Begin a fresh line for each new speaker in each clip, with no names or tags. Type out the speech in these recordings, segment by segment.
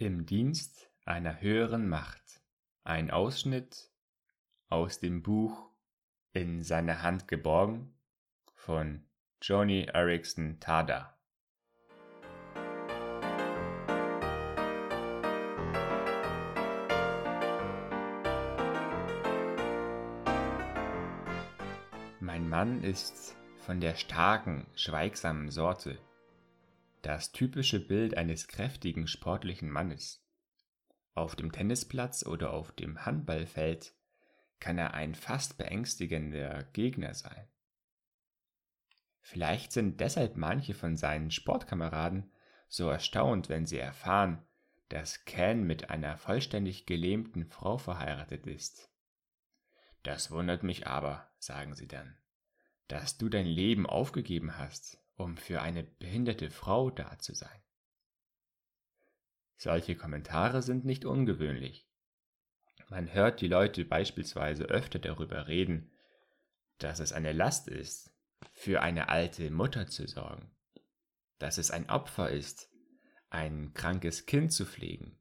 Im Dienst einer höheren Macht. Ein Ausschnitt aus dem Buch In seiner Hand geborgen von Joni Erickson Tada. Mein Mann ist von der starken, schweigsamen Sorte, das typische Bild eines kräftigen sportlichen Mannes. Auf dem Tennisplatz oder auf dem Handballfeld kann er ein fast beängstigender Gegner sein. Vielleicht sind deshalb manche von seinen Sportkameraden so erstaunt, wenn sie erfahren, dass Ken mit einer vollständig gelähmten Frau verheiratet ist. Das wundert mich aber, sagen sie dann, dass du dein Leben aufgegeben hast, um für eine behinderte Frau da zu sein. Solche Kommentare sind nicht ungewöhnlich. Man hört die Leute beispielsweise öfter darüber reden, dass es eine Last ist, für eine alte Mutter zu sorgen, dass es ein Opfer ist, ein krankes Kind zu pflegen,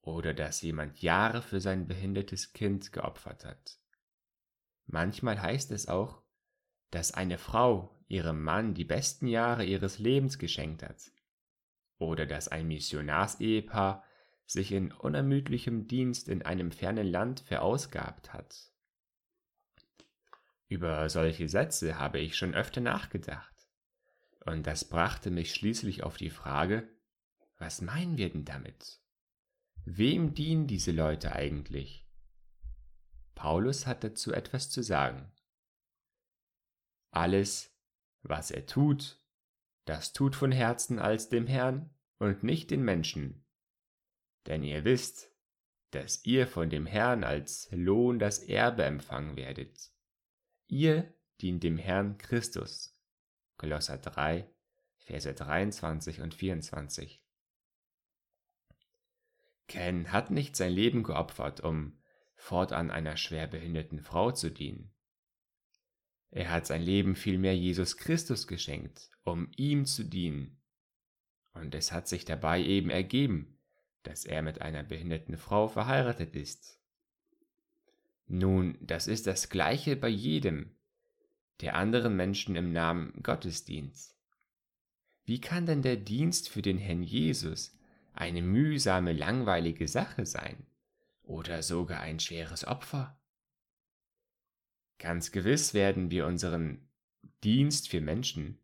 oder dass jemand Jahre für sein behindertes Kind geopfert hat. Manchmal heißt es auch, dass eine Frau ihrem Mann die besten Jahre ihres Lebens geschenkt hat. Oder dass ein Missionarsehepaar sich in unermüdlichem Dienst in einem fernen Land verausgabt hat. Über solche Sätze habe ich schon öfter nachgedacht. Und das brachte mich schließlich auf die Frage, was meinen wir denn damit? Wem dienen diese Leute eigentlich? Paulus hat dazu etwas zu sagen. Alles, was er tut, das tut von Herzen als dem Herrn und nicht den Menschen. Denn ihr wisst, dass ihr von dem Herrn als Lohn das Erbe empfangen werdet. Ihr dient dem Herrn Christus. Kolosser 3, Verse 23 und 24. Ken hat nicht sein Leben geopfert, um fortan einer schwerbehinderten Frau zu dienen. Er hat sein Leben vielmehr Jesus Christus geschenkt, um ihm zu dienen. Und es hat sich dabei eben ergeben, dass er mit einer behinderten Frau verheiratet ist. Nun, das ist das gleiche bei jedem, der anderen Menschen im Namen Gottes dient. Wie kann denn der Dienst für den Herrn Jesus eine mühsame, langweilige Sache sein oder sogar ein schweres Opfer? Ganz gewiss werden wir unseren Dienst für Menschen,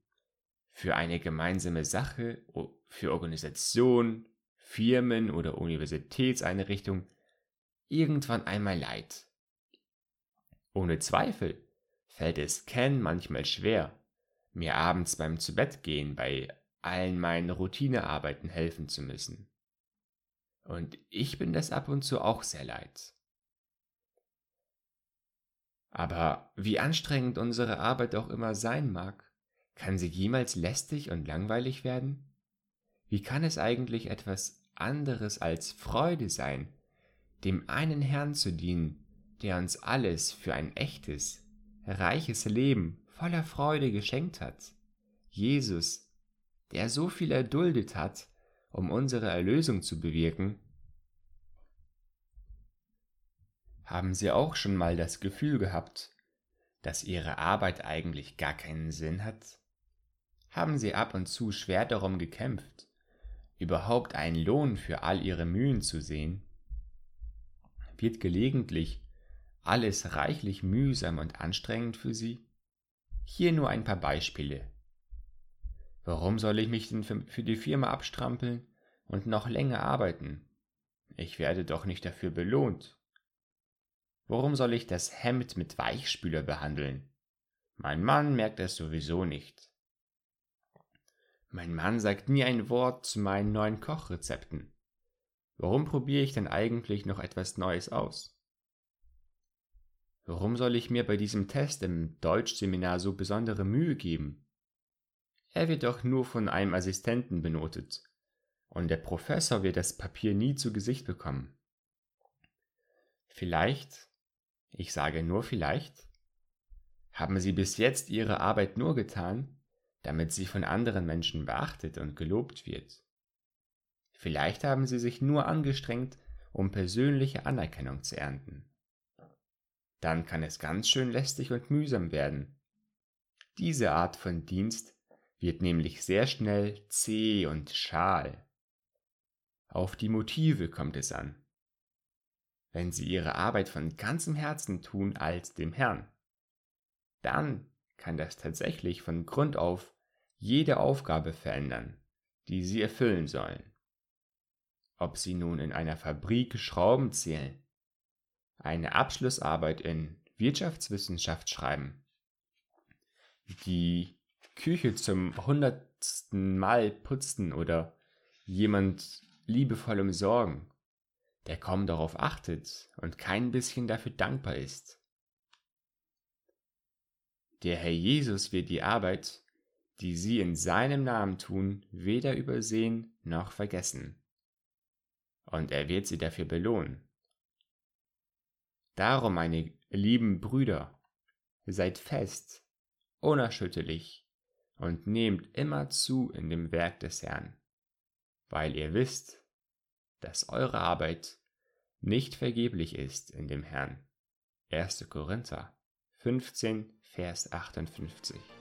für eine gemeinsame Sache, für Organisationen, Firmen oder Universitätseinrichtungen irgendwann einmal leid. Ohne Zweifel fällt es Ken manchmal schwer, mir abends beim Zubettgehen bei allen meinen Routinearbeiten helfen zu müssen. Und ich bin das ab und zu auch sehr leid. Aber wie anstrengend unsere Arbeit auch immer sein mag, kann sie jemals lästig und langweilig werden? Wie kann es eigentlich etwas anderes als Freude sein, dem einen Herrn zu dienen, der uns alles für ein echtes, reiches Leben voller Freude geschenkt hat? Jesus, der so viel erduldet hat, um unsere Erlösung zu bewirken Haben Sie auch schon mal das Gefühl gehabt, dass Ihre Arbeit eigentlich gar keinen Sinn hat? Haben Sie ab und zu schwer darum gekämpft, überhaupt einen Lohn für all Ihre Mühen zu sehen? Wird gelegentlich alles reichlich mühsam und anstrengend für Sie? Hier nur ein paar Beispiele. Warum soll ich mich denn für die Firma abstrampeln und noch länger arbeiten? Ich werde doch nicht dafür belohnt. Warum soll ich das Hemd mit Weichspüler behandeln? Mein Mann merkt es sowieso nicht. Mein Mann sagt nie ein Wort zu meinen neuen Kochrezepten. Warum probiere ich denn eigentlich noch etwas Neues aus? Warum soll ich mir bei diesem Test im Deutschseminar so besondere Mühe geben? Er wird doch nur von einem Assistenten benotet, und der Professor wird das Papier nie zu Gesicht bekommen. Vielleicht ich sage nur vielleicht, haben Sie bis jetzt Ihre Arbeit nur getan, damit sie von anderen Menschen beachtet und gelobt wird. Vielleicht haben sie sich nur angestrengt, um persönliche Anerkennung zu ernten. Dann kann es ganz schön lästig und mühsam werden. Diese Art von Dienst wird nämlich sehr schnell zäh und schal. Auf die Motive kommt es an. Wenn Sie Ihre Arbeit von ganzem Herzen tun als dem Herrn, dann kann das tatsächlich von Grund auf jede Aufgabe verändern, die Sie erfüllen sollen. Ob Sie nun in einer Fabrik Schrauben zählen, eine Abschlussarbeit in Wirtschaftswissenschaft schreiben, die Küche zum hundertsten Mal putzen oder jemand liebevollem Sorgen, der kaum darauf achtet und kein bisschen dafür dankbar ist. Der Herr Jesus wird die Arbeit, die Sie in seinem Namen tun, weder übersehen noch vergessen. Und er wird Sie dafür belohnen. Darum, meine lieben Brüder, seid fest, unerschütterlich und nehmt immer zu in dem Werk des Herrn, weil ihr wisst, dass eure Arbeit nicht vergeblich ist in dem Herrn. 1. Korinther 15, Vers 58